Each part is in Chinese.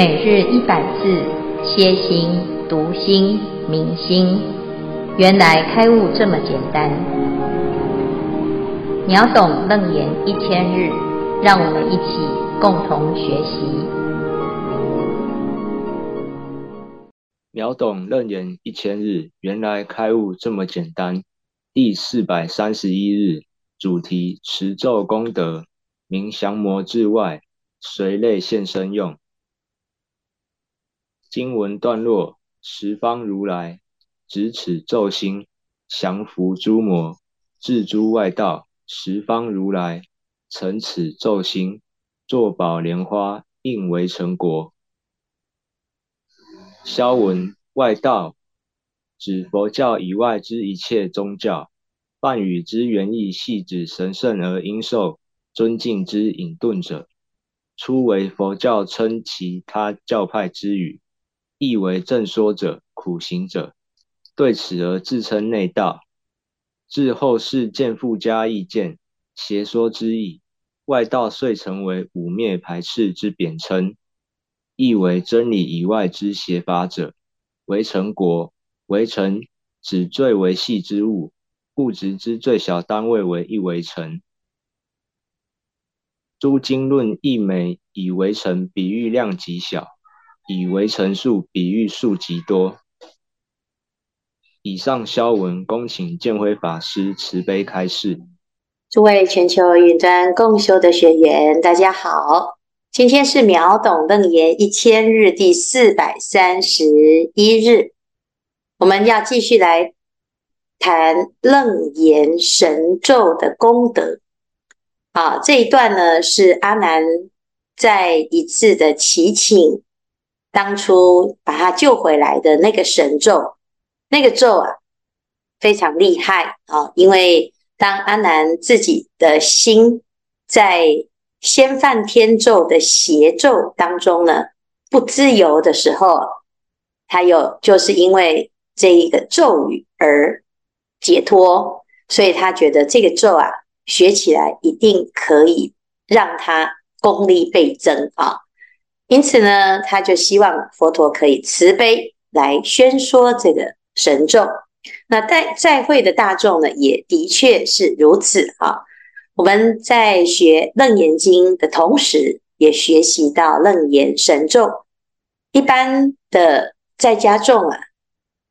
每日一百字，歇心、读心、明心，原来开悟这么简单。秒懂楞严一千日，让我们一起共同学习。秒懂楞严一千日，原来开悟这么简单。第四百三十一日，主题：持咒功德，明降魔之外，随类现身用。经文段落：十方如来执此咒心，降伏诸魔，制诸外道。十方如来乘此咒心，作宝莲花，应为成国。消文：外道指佛教以外之一切宗教，梵语之原意系指神圣而应受尊敬之隐遁者，初为佛教称其他教派之语。意为正说者、苦行者，对此而自称内道。至后世渐附加意见，邪说之意。外道遂成为污蔑排斥之贬称。意为真理以外之邪法者。为成国，围城指最为细之物，物质之最小单位为一围城。诸经论亦每以围成比喻量极小。以围城数比喻数极多。以上消文，恭请建辉法师慈悲开示。诸位全球云端共修的学员，大家好，今天是秒懂楞严一千日第四百三十一日，我们要继续来谈楞严神咒的功德。好，这一段呢是阿难在一次的祈请。当初把他救回来的那个神咒，那个咒啊，非常厉害啊！因为当阿南自己的心在先犯天咒的邪咒当中呢，不自由的时候，他有就是因为这一个咒语而解脱，所以他觉得这个咒啊，学起来一定可以让他功力倍增啊！因此呢，他就希望佛陀可以慈悲来宣说这个神咒。那在在会的大众呢，也的确是如此啊。我们在学楞严经的同时，也学习到楞严神咒。一般的在家众啊，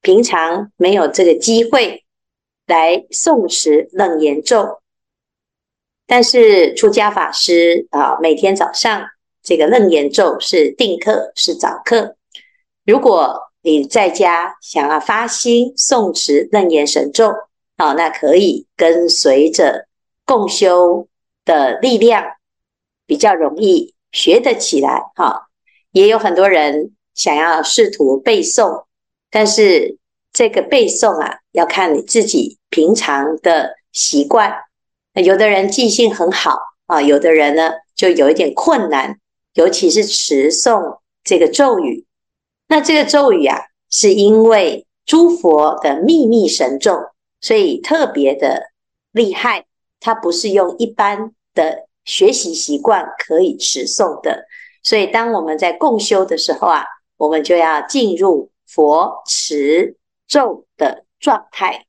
平常没有这个机会来诵持楞严咒，但是出家法师啊，每天早上。这个楞严咒是定课，是早课。如果你在家想要发心诵持楞严神咒，啊，那可以跟随着共修的力量，比较容易学得起来。哈，也有很多人想要试图背诵，但是这个背诵啊，要看你自己平常的习惯。有的人记性很好啊，有的人呢就有一点困难。尤其是持诵这个咒语，那这个咒语啊，是因为诸佛的秘密神咒，所以特别的厉害。它不是用一般的学习习惯可以持诵的。所以当我们在共修的时候啊，我们就要进入佛持咒的状态。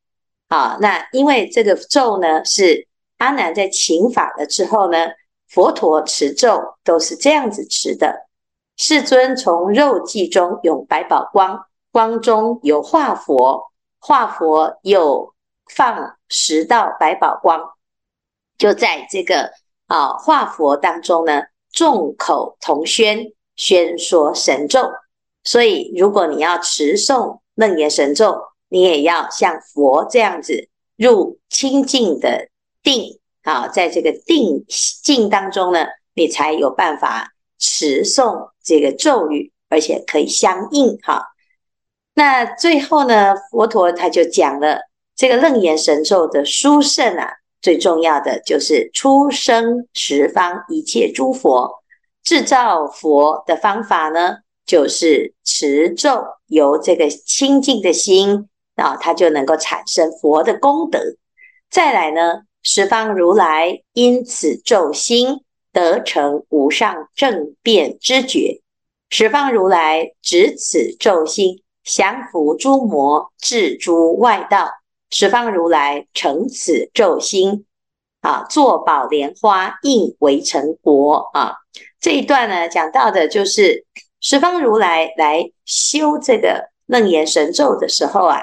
啊，那因为这个咒呢，是阿难在请法了之后呢。佛陀持咒都是这样子持的。世尊从肉髻中涌百宝光，光中有化佛，化佛又放十道百宝光，就在这个啊化佛当中呢，众口同宣，宣说神咒。所以，如果你要持诵楞严神咒，你也要像佛这样子入清净的定。好，在这个定境当中呢，你才有办法持诵这个咒语，而且可以相应哈。那最后呢，佛陀他就讲了这个楞严神咒的殊胜啊，最重要的就是出生十方一切诸佛制造佛的方法呢，就是持咒，由这个清净的心啊，它就能够产生佛的功德。再来呢，十方如来因此咒心得成无上正遍知觉，十方如来执此咒心，降伏诸魔，制诸外道。十方如来成此咒心，啊，作宝莲花应为成国啊。这一段呢，讲到的就是十方如来来修这个楞严神咒的时候啊，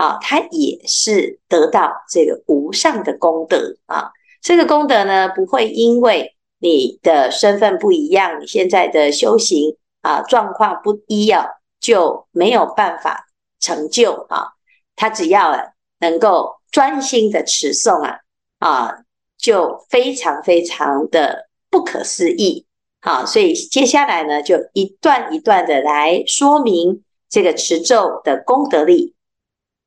啊，他也是得到这个无上的功德啊。这个功德呢，不会因为你的身份不一样，你现在的修行啊状况不一样，就没有办法成就啊。他只要。能够专心的持诵啊啊，就非常非常的不可思议。好，所以接下来呢，就一段一段的来说明这个持咒的功德力。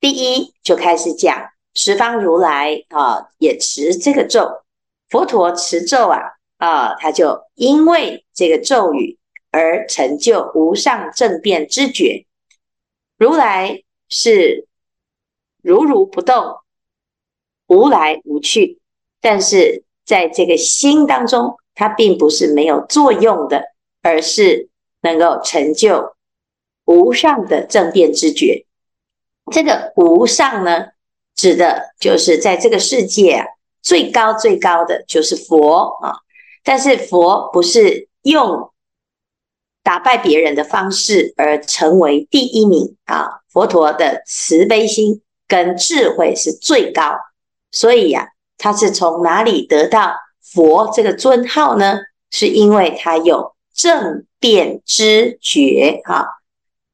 第一，就开始讲十方如来啊，也持这个咒，佛陀持咒啊啊，他就因为这个咒语而成就无上正遍知觉。如来是。如如不动，无来无去，但是在这个心当中，它并不是没有作用的，而是能够成就无上的正遍知觉。这个无上呢，指的就是在这个世界啊，最高最高的就是佛啊。但是佛不是用打败别人的方式而成为第一名啊，佛陀的慈悲心。跟智慧是最高，所以呀、他是从哪里得到佛这个尊号呢？是因为他有正遍知觉啊，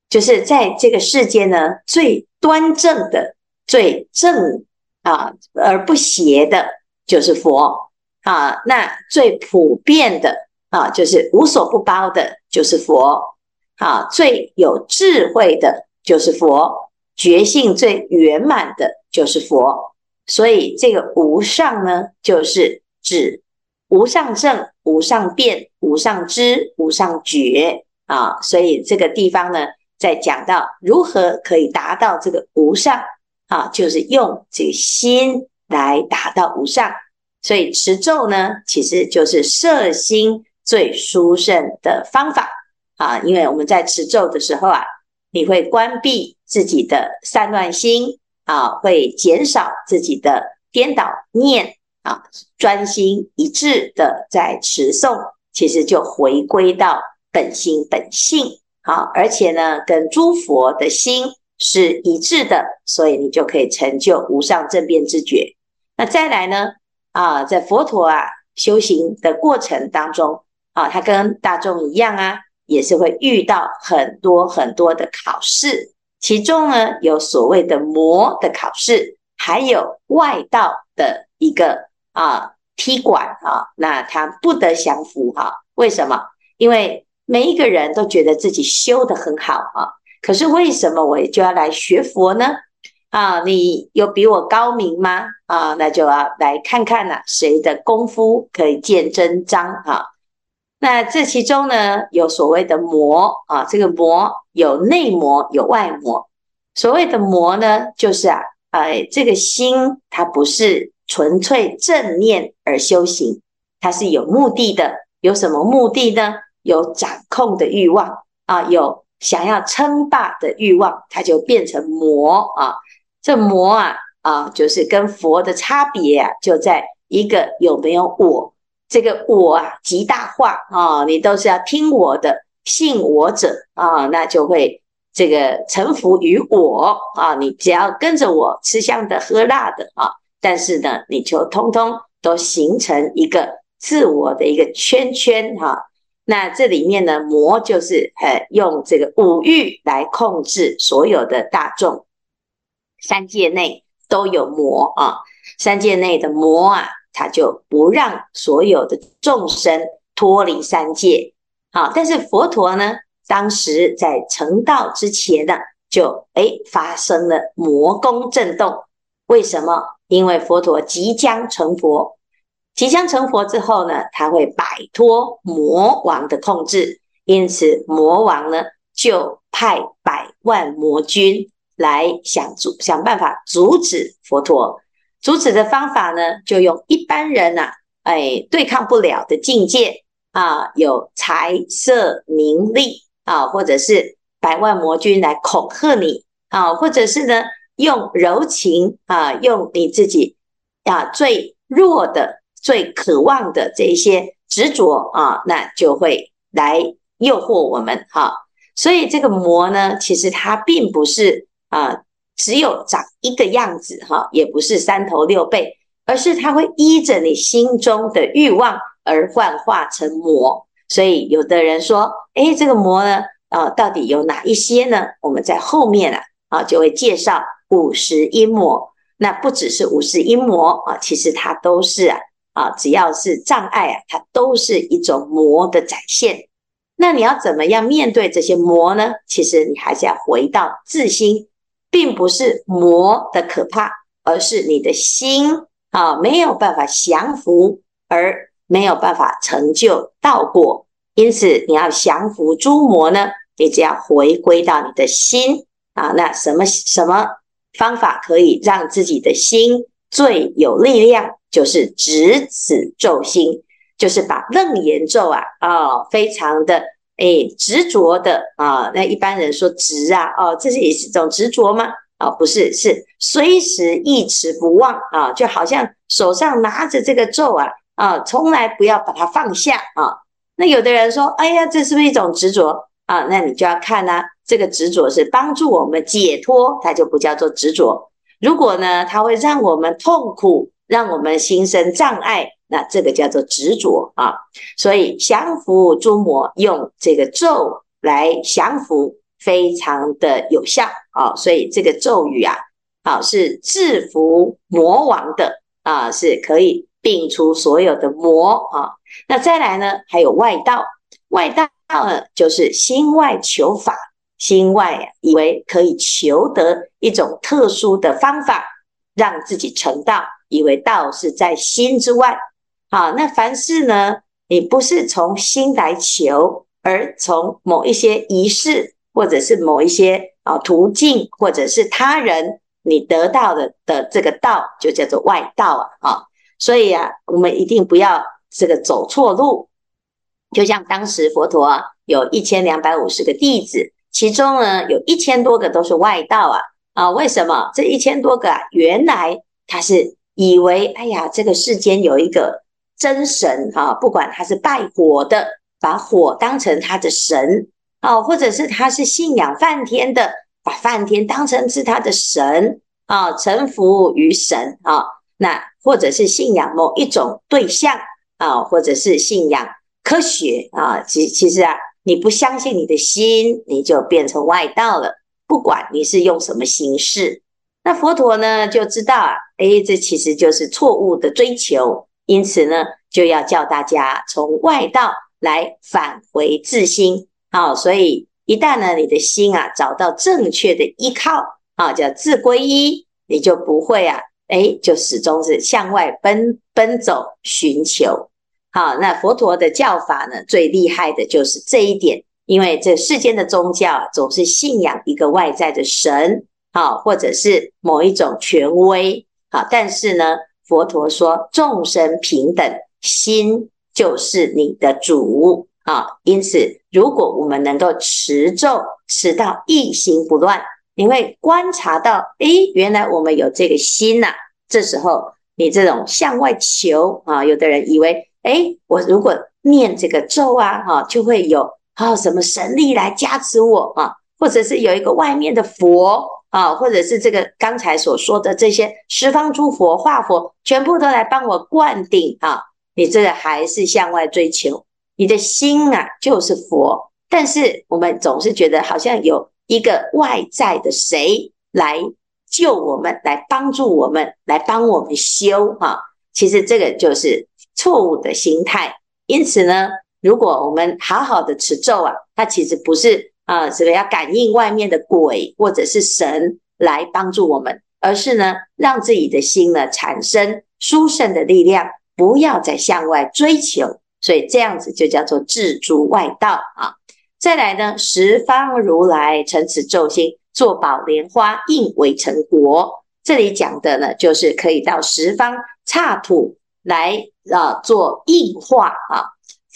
就是在这个世间呢，最端正的、最正啊而不邪的，就是佛啊。那最普遍的啊，就是无所不包的，就是佛啊。最有智慧的，就是佛。觉性最圆满的就是佛，所以这个无上呢，就是指无上正、无上变、无上知、无上觉啊。所以这个地方呢，在讲到如何可以达到这个无上啊，就是用这个心来达到无上。所以持咒呢，其实就是摄心最殊胜的方法啊。因为我们在持咒的时候啊。你会关闭自己的散乱心啊，会减少自己的颠倒念啊，专心一致的在持诵，其实就回归到本心本性啊，而且呢，跟诸佛的心是一致的，所以你就可以成就无上正遍知觉。那再来呢啊，在佛陀啊修行的过程当中啊，他跟大众一样啊。也是会遇到很多很多的考试，其中呢有所谓的魔的考试，还有外道的一个啊踢馆啊，那他不得降服哈、为什么？因为每一个人都觉得自己修得很好啊，可是为什么我就要来学佛呢？啊，你有比我高明吗？啊，那就要来看看呐、谁的功夫可以见真章啊？那这其中呢，有所谓的魔啊，这个魔有内魔有外魔。所谓的魔呢，就是啊，哎，这个心它不是纯粹正念而修行，它是有目的的。有什么目的呢？有掌控的欲望啊，有想要称霸的欲望，它就变成魔啊。这魔啊啊，就是跟佛的差别啊，就在一个有没有我。这个我啊极大化啊，你都是要听我的，信我者啊，那就会这个臣服于我啊。你只要跟着我吃香的喝辣的啊，但是呢，你就通通都形成一个自我的一个圈圈哈、那这里面呢，魔就是呃用这个五欲来控制所有的大众，三界内都有魔啊，三界内的魔啊。他就不让所有的众生脱离三界，好，但是佛陀呢，当时在成道之前呢，就诶发生了魔宫震动。为什么？因为佛陀即将成佛，即将成佛之后呢，他会摆脱魔王的控制，因此魔王呢就派百万魔军来想阻想办法阻止佛陀。阻止的方法呢，就用一般人呐、啊，哎，对抗不了的境界啊，有财色名利啊，或者是百万魔军来恐吓你啊，或者是呢用柔情啊，用你自己啊最弱的、最渴望的这一些执着啊，那就会来诱惑我们哈、所以这个魔呢，其实它并不是啊，只有长一个样子哈、也不是三头六臂，而是它会依着你心中的欲望而幻化成魔。所以有的人说，诶，这个魔呢，啊，到底有哪一些呢？我们在后面啊，啊，就会介绍五十一魔。那不只是五十一魔啊，其实它都是啊，啊，只要是障碍啊，它都是一种魔的展现。那你要怎么样面对这些魔呢？其实你还是要回到自心，并不是魔的可怕，而是你的心啊，没有办法降服而。没有办法成就道果，因此你要降服诸魔呢？你只要回归到你的心啊。那什么什么方法可以让自己的心最有力量？就是执此咒心，就是把楞严咒啊、哦，非常的诶执着的啊。那一般人说执啊，哦，这是也是一种执着吗？啊、哦，不是，是随时一持不忘啊，就好像手上拿着这个咒啊。啊，从来不要把它放下啊！那有的人说：“哎呀，这是不是一种执着啊？”那你就要看呢、这个执着是帮助我们解脱，它就不叫做执着。如果呢，它会让我们痛苦，让我们心生障碍，那这个叫做执着啊。所以降伏诸魔，用这个咒来降伏，非常的有效啊。所以这个咒语啊，啊是制服魔王的啊，是可以。摒除所有的魔啊，那再来呢？还有外道，外道呢，就是心外求法，心外以为可以求得一种特殊的方法，让自己成道，以为道是在心之外。好，那凡事呢，你不是从心来求，而从某一些仪式，或者是某一些啊途径，或者是他人，你得到的的这个道，就叫做外道啊啊。所以啊，我们一定不要这个走错路。就像当时佛陀啊，有一千两百五十个弟子，其中呢有一千多个都是外道啊啊！为什么这一千多个啊？原来他是以为，哎呀，这个世间有一个真神啊，不管他是拜火的，把火当成他的神啊，或者是他是信仰梵天的，把梵天当成是他的神啊，臣服于神啊。那或者是信仰某一种对象啊，或者是信仰科学啊，其其实啊，你不相信你的心，你就变成外道了。不管你是用什么形式，那佛陀呢就知道啊，诶，这其实就是错误的追求，因此呢，就要叫大家从外道来返回自心啊。所以一旦呢，你的心啊找到正确的依靠啊，叫自归依，你就不会啊。哎，就始终是向外奔奔走寻求。好，那佛陀的教法呢，最厉害的就是这一点，因为这世间的宗教总是信仰一个外在的神，啊，或者是某一种权威，啊，但是呢，佛陀说众生平等，心就是你的主，啊，因此如果我们能够持咒持到一心不乱。你会观察到，诶，原来我们有这个心呐、这时候，你这种向外求啊，有的人以为，诶，我如果念这个咒啊，哈，就会有啊什么神力来加持我啊，或者是有一个外面的佛啊，或者是这个刚才所说的这些十方诸佛化佛，全部都来帮我灌顶啊。你这个还是向外追求，你的心啊就是佛，但是我们总是觉得好像有。一个外在的谁来救我们，来帮助我们，来帮我们修哈？其实这个就是错误的心态。因此呢，如果我们好好的持咒啊，它其实不是啊，这个要感应外面的鬼或者是神来帮助我们，而是呢，让自己的心呢产生殊胜的力量，不要再向外追求。所以这样子就叫做制诸外道啊。再来呢，十方如来成此咒心，作宝莲花应为成国。这里讲的呢，就是可以到十方刹土来啊做应化啊。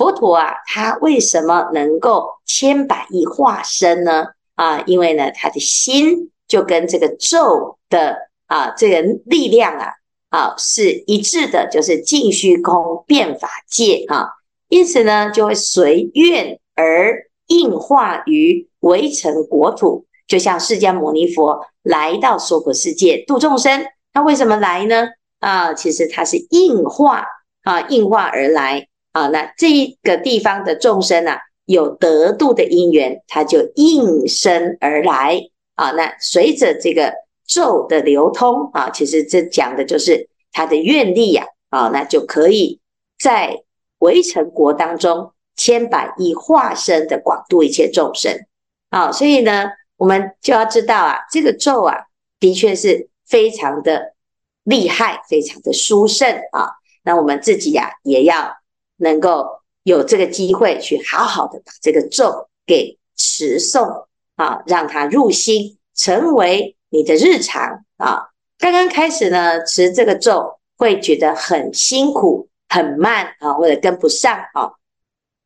佛陀啊，他为什么能够千百亿化身呢？啊，因为呢，他的心就跟这个咒的啊这个力量啊啊是一致的，就是尽虚空遍法界啊，因此呢，就会随愿而应化于微尘国土，就像释迦牟尼佛来到娑婆世界度众生，他为什么来呢？啊，其实他是应化啊，应化而来啊。那这一个地方的众生啊，有得度的因缘，他就应身而来啊。那随着这个咒的流通啊，其实这讲的就是他的愿力呀啊，那就可以在围城国当中千百亿化身的广度一切众生啊。所以呢，我们就要知道啊，这个咒啊，的确是非常的。厉害，非常的殊胜啊！那我们自己呀、啊，也要能够有这个机会去好好的把这个咒给持诵啊，让它入心，成为你的日常啊。刚刚开始呢，持这个咒会觉得很辛苦、很慢啊，或者跟不上啊。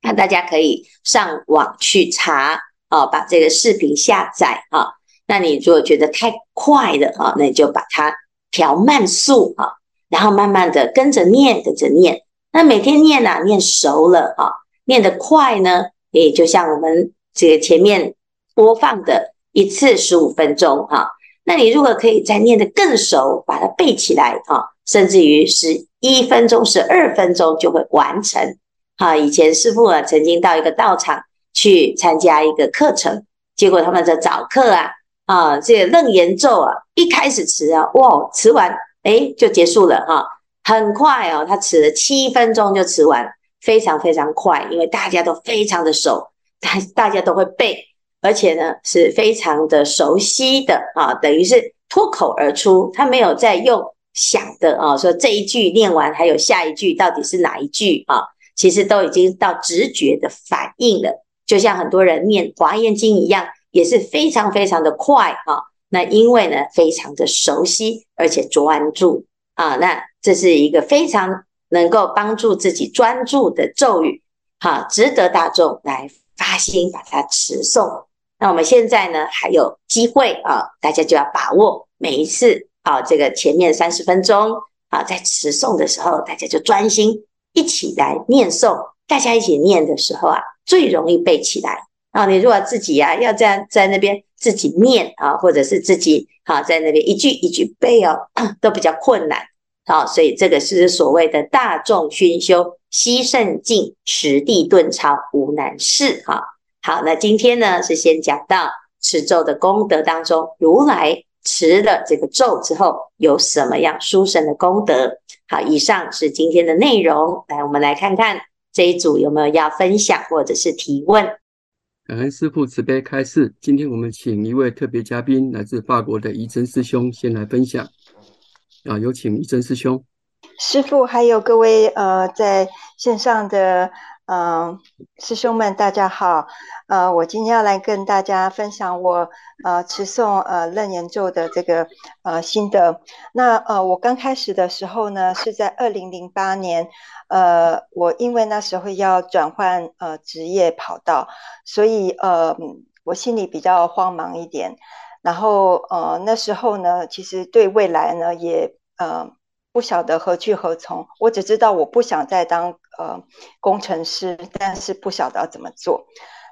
那大家可以上网去查啊，把这个视频下载啊。那你如果觉得太快了啊，那你就把它。调慢速啊，然后慢慢的跟着念，跟着念。那每天念呐、啊，念熟了啊，念得快呢，也就像我们这个前面播放的一次十五分钟哈。那你如果可以再念得更熟，把它背起来啊，甚至于十一分钟、十二分钟就会完成。哈，以前师父啊，曾经到一个道场去参加一个课程，结果他们在早课啊。啊，这个楞严咒啊，一开始持啊，哇，持完诶就结束了哈、啊，很快哦，他吃了七分钟就吃完，非常非常快，因为大家都非常的熟，大 大家都会背，而且呢是非常的熟悉的啊，等于是脱口而出，他没有在用想的啊，说这一句念完还有下一句到底是哪一句啊，其实都已经到直觉的反应了，就像很多人念华严经一样。也是非常非常的快啊，那因为呢非常的熟悉而且专注啊，那这是一个非常能够帮助自己专注的咒语，哈，值得大众来发心把它持诵。那我们现在呢还有机会啊，大家就要把握每一次啊，这个前面三十分钟啊，在持诵的时候，大家就专心一起来念诵，大家一起念的时候啊，最容易背起来。啊，你如果自己呀、啊、要这样在那边自己念啊，或者是自己啊在那边一句一句背哦，都比较困难。好、所以这个是所谓的大众熏修，悉圣境，持地顿超，无难事。哈、啊，好，那今天呢是先讲到持咒的功德当中，如来持了这个咒之后有什么样殊胜的功德？好，以上是今天的内容。来，我们来看看这一组有没有要分享或者是提问。感恩师父慈悲开示。今天我们请一位特别嘉宾，来自法国的怡真师兄，先来分享。啊，有请一真师兄。师父，还有各位呃，在线上的嗯、呃、师兄们，大家好。呃，我今天要来跟大家分享我呃持诵呃楞严咒的这个呃心得。那呃，我刚开始的时候呢，是在二零零八年。呃，我因为那时候要转换呃职业跑道，所以呃我心里比较慌忙一点。然后呃那时候呢，其实对未来呢也呃不晓得何去何从。我只知道我不想再当呃工程师，但是不晓得要怎么做。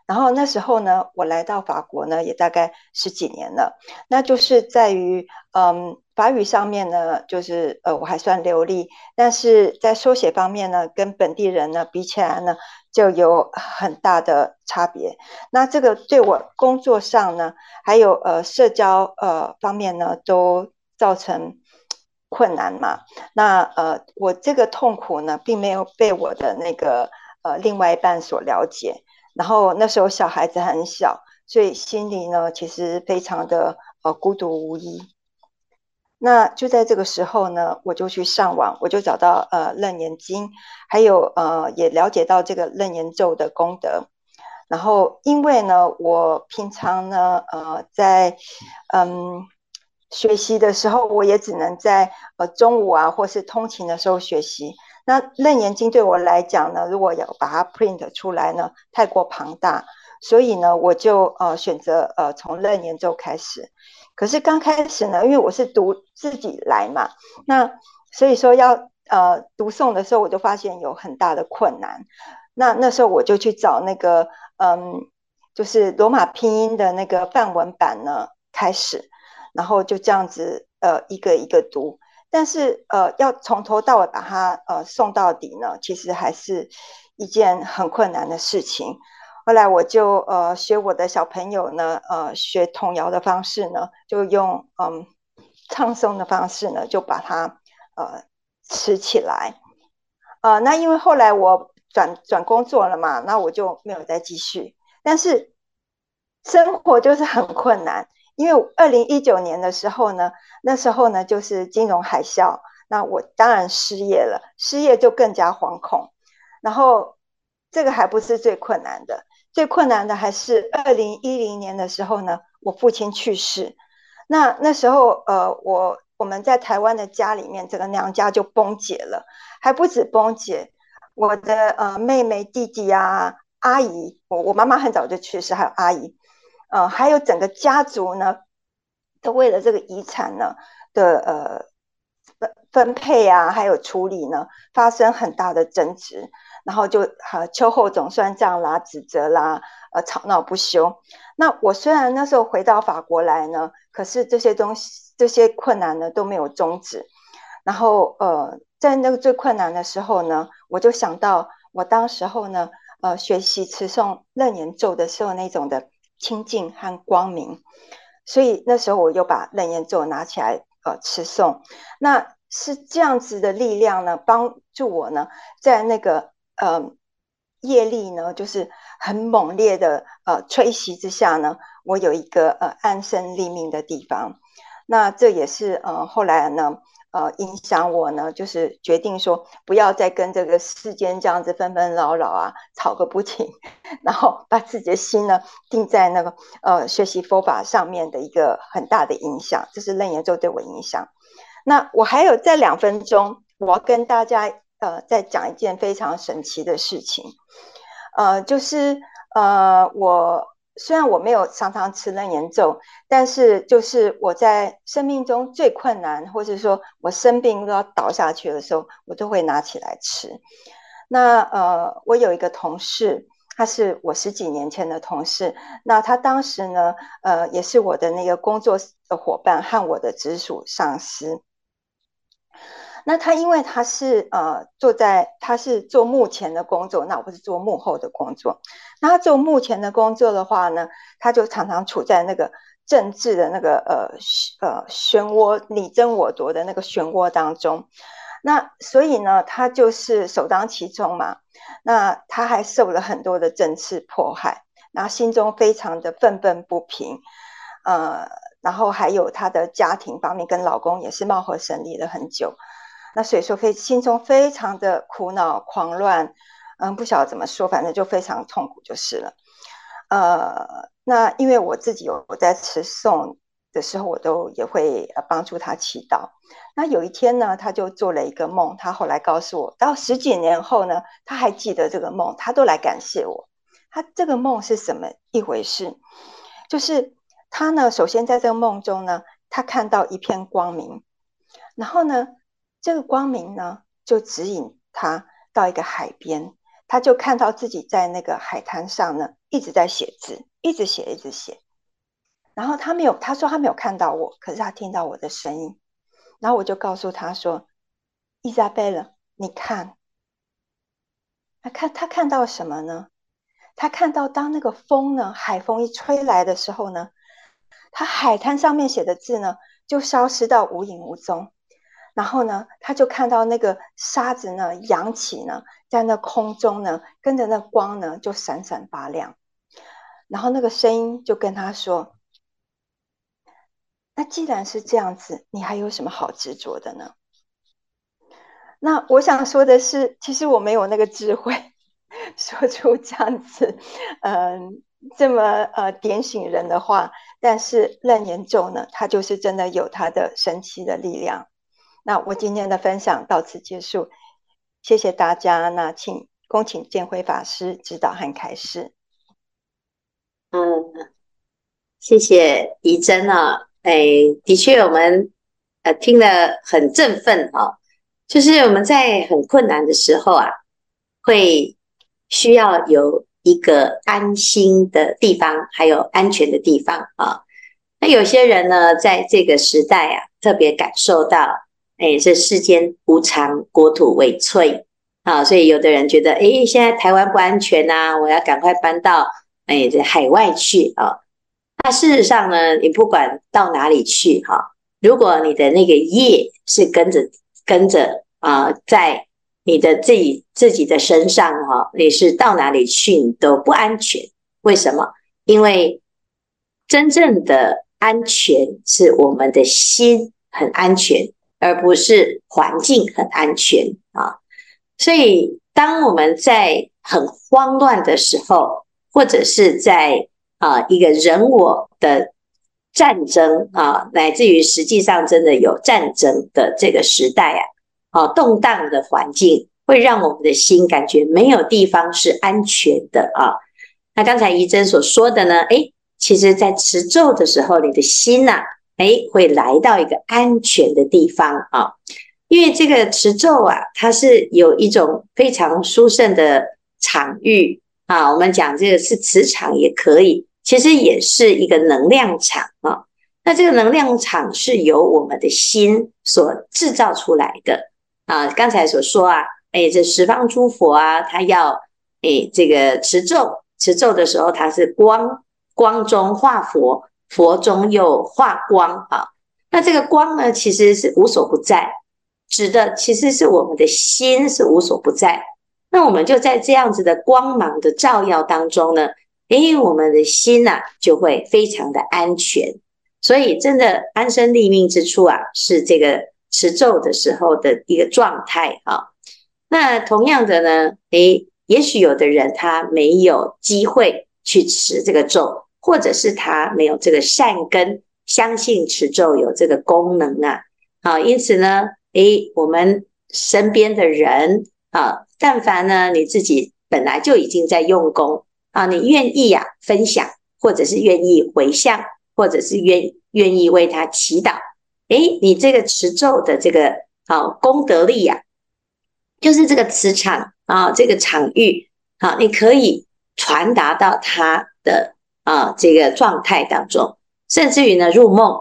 然后那时候呢，我来到法国呢，也大概十几年了。那就是在于，嗯，法语上面呢，就是呃，我还算流利，但是在书写方面呢，跟本地人呢比起来呢，就有很大的差别。那这个对我工作上呢，还有呃社交呃方面呢，都造成困难嘛。那呃，我这个痛苦呢，并没有被我的那个呃另外一半所了解。然后那时候小孩子很小，所以心里呢其实非常的呃孤独无依。那就在这个时候呢，我就去上网，我就找到呃楞严经，还有呃也了解到这个楞严咒的功德。然后因为呢，我平常呢呃在嗯学习的时候，我也只能在呃中午啊或是通勤的时候学习。那楞严经对我来讲呢，如果要把它 print 出来呢，太过庞大，所以呢，我就呃选择呃从楞严咒开始。可是刚开始呢，因为我是读自己来嘛，那所以说要呃读诵的时候，我就发现有很大的困难。那那时候我就去找那个嗯，就是罗马拼音的那个范文版呢开始，然后就这样子呃一个一个读。但是呃要从头到尾把它呃诵到底呢，其实还是一件很困难的事情。后来我就呃学我的小朋友呢，呃学童谣的方式呢，就用嗯唱诵的方式呢，就把它呃吃起来。呃，那因为后来我转转工作了嘛，那我就没有再继续。但是生活就是很困难，因为二零一九年的时候呢，那时候呢就是金融海啸，那我当然失业了，失业就更加惶恐。然后这个还不是最困难的。最困难的还是二零一零年的时候呢，我父亲去世。那那时候，呃，我我们在台湾的家里面，整个娘家就崩解了，还不止崩解，我的呃妹妹、弟弟啊、阿姨，我我妈妈很早就去世，还有阿姨，呃，还有整个家族呢，都为了这个遗产呢的呃分分配啊，还有处理呢，发生很大的争执。然后就哈秋后总算账啦，指责啦，呃，吵闹不休。那我虽然那时候回到法国来呢，可是这些东西、这些困难呢都没有终止。然后呃，在那个最困难的时候呢，我就想到我当时候呢，呃，学习持诵楞严咒的时候那种的清净和光明。所以那时候我又把楞严咒拿起来呃持诵。那是这样子的力量呢，帮助我呢，在那个。呃，业力呢，就是很猛烈的呃吹袭之下呢，我有一个呃安身立命的地方。那这也是呃后来呢呃影响我呢，就是决定说不要再跟这个世间这样子纷纷扰扰啊，吵个不停，然后把自己的心呢定在那个呃学习佛法上面的一个很大的影响，这是楞严咒对我影响。那我还有在两分钟，我要跟大家。呃，再讲一件非常神奇的事情，呃，就是呃，我虽然我没有常常吃楞严咒，但是就是我在生命中最困难，或者说我生病都要倒下去的时候，我都会拿起来吃。那呃，我有一个同事，他是我十几年前的同事，那他当时呢，呃，也是我的那个工作的伙伴和我的直属上司。那他因为他是呃坐在他是做幕前的工作，那我不是做幕后的工作。那他做幕前的工作的话呢，他就常常处在那个政治的那个呃呃漩涡，你争我夺的那个漩涡当中。那所以呢，他就是首当其冲嘛。那他还受了很多的政治迫害，然后心中非常的愤愤不平。呃，然后还有他的家庭方面，跟老公也是貌合神离了很久。那所以说，非心中非常的苦恼、狂乱，嗯，不晓得怎么说，反正就非常痛苦就是了。呃，那因为我自己有我在持诵的时候，我都也会帮助他祈祷。那有一天呢，他就做了一个梦，他后来告诉我，到十几年后呢，他还记得这个梦，他都来感谢我。他这个梦是什么一回事？就是他呢，首先在这个梦中呢，他看到一片光明，然后呢。这个光明呢，就指引他到一个海边，他就看到自己在那个海滩上呢，一直在写字，一直写，一直写。然后他没有，他说他没有看到我，可是他听到我的声音。然后我就告诉他说：“伊莎贝勒，你看，他看他看到什么呢？他看到当那个风呢，海风一吹来的时候呢，他海滩上面写的字呢，就消失到无影无踪。”然后呢，他就看到那个沙子呢扬起呢，在那空中呢，跟着那光呢就闪闪发亮。然后那个声音就跟他说：“那既然是这样子，你还有什么好执着的呢？”那我想说的是，其实我没有那个智慧 说出这样子，嗯，这么呃点醒人的话。但是楞严咒呢，它就是真的有它的神奇的力量。那我今天的分享到此结束，谢谢大家。那请恭请建辉法师指导和开示。嗯，谢谢怡珍啊，哎，的确我们呃听了很振奋啊，就是我们在很困难的时候啊，会需要有一个安心的地方，还有安全的地方啊。那有些人呢，在这个时代啊，特别感受到，哎，这世间无常，国土为脆啊，所以有的人觉得，哎，现在台湾不安全呐，我要赶快搬到哎这海外去啊。那事实上呢，你不管到哪里去哈，如果你的那个业是跟着跟着啊，在你的自己自己的身上哈，你是到哪里去你都不安全。为什么？因为真正的。安全是我们的心很安全，而不是环境很安全啊。所以，当我们在很慌乱的时候，或者是在啊一个人我的战争啊，乃至于实际上真的有战争的这个时代啊，啊动荡的环境，会让我们的心感觉没有地方是安全的啊。那刚才怡珍所说的呢，诶其实，在持咒的时候，你的心呐、哎，会来到一个安全的地方啊。因为这个持咒啊，它是有一种非常殊胜的场域啊。我们讲这个是磁场也可以，其实也是一个能量场啊。那这个能量场是由我们的心所制造出来的啊。刚才所说啊，哎，这十方诸佛啊，他要哎这个持咒，持咒的时候，它是光。光中化佛，佛中又化光啊。那这个光呢，其实是无所不在，指的其实是我们的心是无所不在。那我们就在这样子的光芒的照耀当中呢，诶，我们的心呐、啊、就会非常的安全。所以，真的安身立命之处啊，是这个持咒的时候的一个状态啊。那同样的呢，诶，也许有的人他没有机会去持这个咒。或者是他没有这个善根，相信持咒有这个功能啊，啊，因此呢，诶，我们身边的人啊，但凡呢你自己本来就已经在用功啊，你愿意呀、啊、分享，或者是愿意回向，或者是愿愿意为他祈祷，诶，你这个持咒的这个啊功德力呀、啊，就是这个磁场啊，这个场域啊，你可以传达到他的。啊，这个状态当中，甚至于呢入梦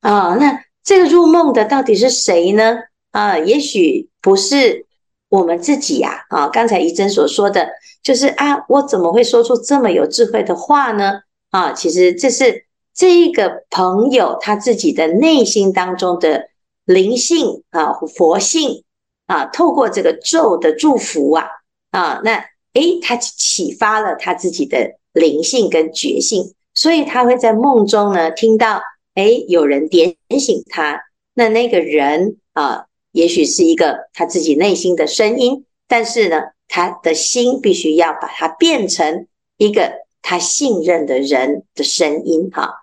啊，那这个入梦的到底是谁呢？啊，也许不是我们自己呀。啊，刚才怡珍所说的，就是啊，我怎么会说出这么有智慧的话呢？啊，其实这是这一个朋友他自己的内心当中的灵性啊，佛性啊，透过这个咒的祝福啊，啊，那诶，他启发了他自己的。灵性跟觉性，所以他会在梦中呢听到，诶，有人点醒他。那那个人啊，也许是一个他自己内心的声音，但是呢，他的心必须要把它变成一个他信任的人的声音哈。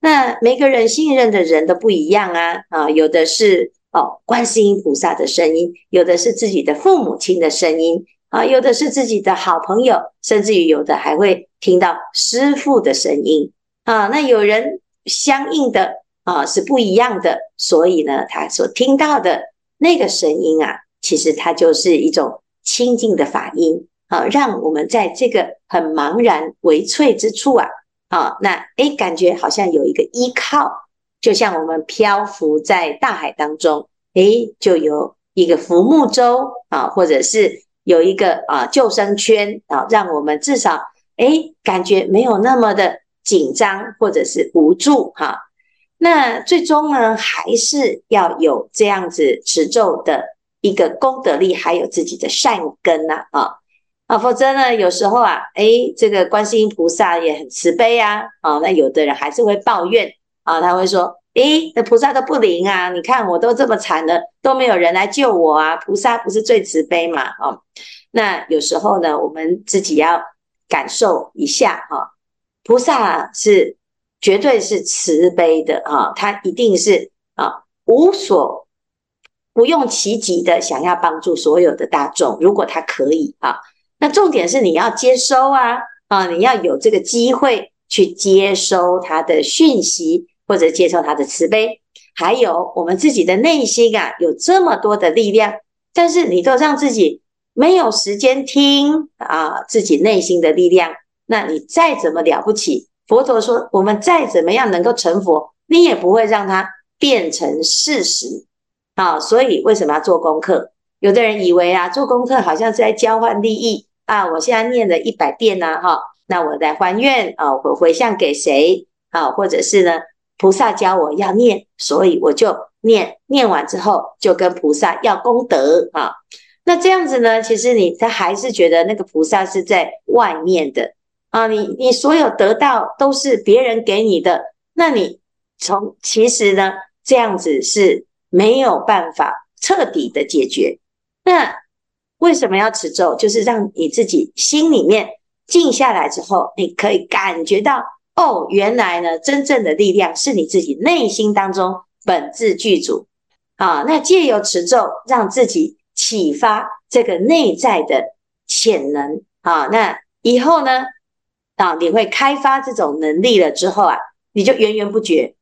那每个人信任的人都不一样啊啊，有的是哦观世音菩萨的声音，有的是自己的父母亲的声音。啊，有的是自己的好朋友，甚至于有的还会听到师父的声音啊。那有人相应的啊是不一样的，所以呢，他所听到的那个声音啊，其实它就是一种清净的法音啊，让我们在这个很茫然危脆之处啊，啊，那诶，感觉好像有一个依靠，就像我们漂浮在大海当中，诶，就有一个浮木舟啊，或者是。有一个啊救生圈啊，让我们至少诶感觉没有那么的紧张或者是无助哈。那最终呢，还是要有这样子持咒的一个功德力，还有自己的善根呐啊啊，否则呢，有时候啊，诶这个观世音菩萨也很慈悲啊啊，那有的人还是会抱怨啊，他会说。诶，那菩萨都不灵啊！你看我都这么惨了，都没有人来救我啊！菩萨不是最慈悲嘛？哦，那有时候呢，我们自己要感受一下啊，菩萨是绝对是慈悲的啊，他一定是啊无所不用其极的想要帮助所有的大众，如果他可以啊，那重点是你要接收啊啊，你要有这个机会去接收他的讯息，或者接受他的慈悲。还有我们自己的内心啊，有这么多的力量，但是你都让自己没有时间听啊，自己内心的力量。那你再怎么了不起，佛陀说，我们再怎么样能够成佛，你也不会让它变成事实啊。所以为什么要做功课？有的人以为啊，做功课好像是在交换利益啊。我现在念了一百遍呢，哈，那我来还愿啊，我回向给谁啊？或者是呢，菩萨教我要念，所以我就念，念完之后就跟菩萨要功德啊。那这样子呢，其实你他还是觉得那个菩萨是在外面的。啊，你你所有得到都是别人给你的，那你从其实呢，这样子是没有办法彻底的解决。那为什么要持咒？就是让你自己心里面静下来之后，你可以感觉到哦，原来呢，真正的力量是你自己内心当中本自具足。啊，那借由持咒，让自己启发这个内在的潜能。啊，那以后呢？啊，你会开发这种能力了之后啊，你就源源不绝。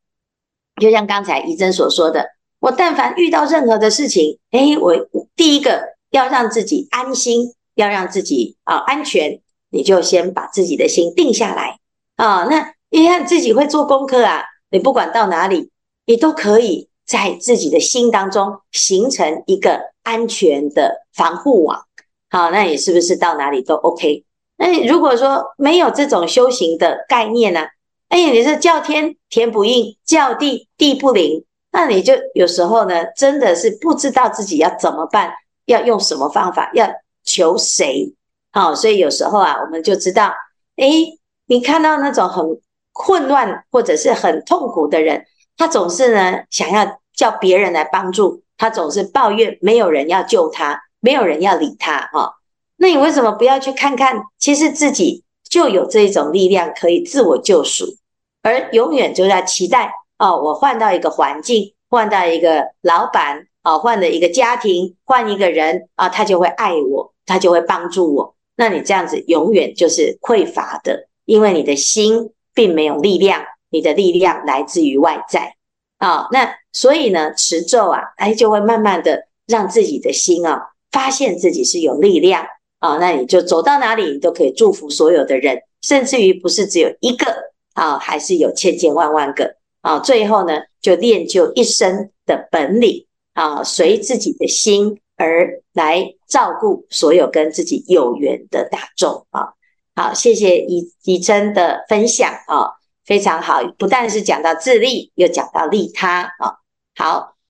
就像刚才怡珍所说的，我但凡遇到任何的事情，哎，我第一个要让自己安心，要让自己啊安全，你就先把自己的心定下来啊。那你看自己会做功课啊，你不管到哪里，你都可以在自己的心当中形成一个安全的防护网。好，那你是不是到哪里都 OK？那如果说没有这种修行的概念呢？哎，你是叫天天不应，叫地地不灵，那你就有时候呢，真的是不知道自己要怎么办，要用什么方法，要求谁？好，所以有时候啊，我们就知道，哎，你看到那种很混乱或者是很痛苦的人，他总是呢想要叫别人来帮助，他总是抱怨没有人要救他，没有人要理他，哈。那你为什么不要去看看？其实自己就有这一种力量可以自我救赎，而永远就在期待哦，我换到一个环境，换到一个老板啊，换了一个家庭，换一个人啊，他就会爱我，他就会帮助我。那你这样子永远就是匮乏的，因为你的心并没有力量，你的力量来自于外在啊。那所以呢，持咒啊，哎，就会慢慢的让自己的心啊，发现自己是有力量。啊，那你就走到哪里，你都可以祝福所有的人，甚至于不是只有一个啊，还是有千千万万个啊。最后呢，就练就一身的本领啊，随自己的心而来照顾所有跟自己有缘的大众啊。好，谢谢怡怡珍的分享啊，非常好，不但是讲到自利，又讲到利他啊。好，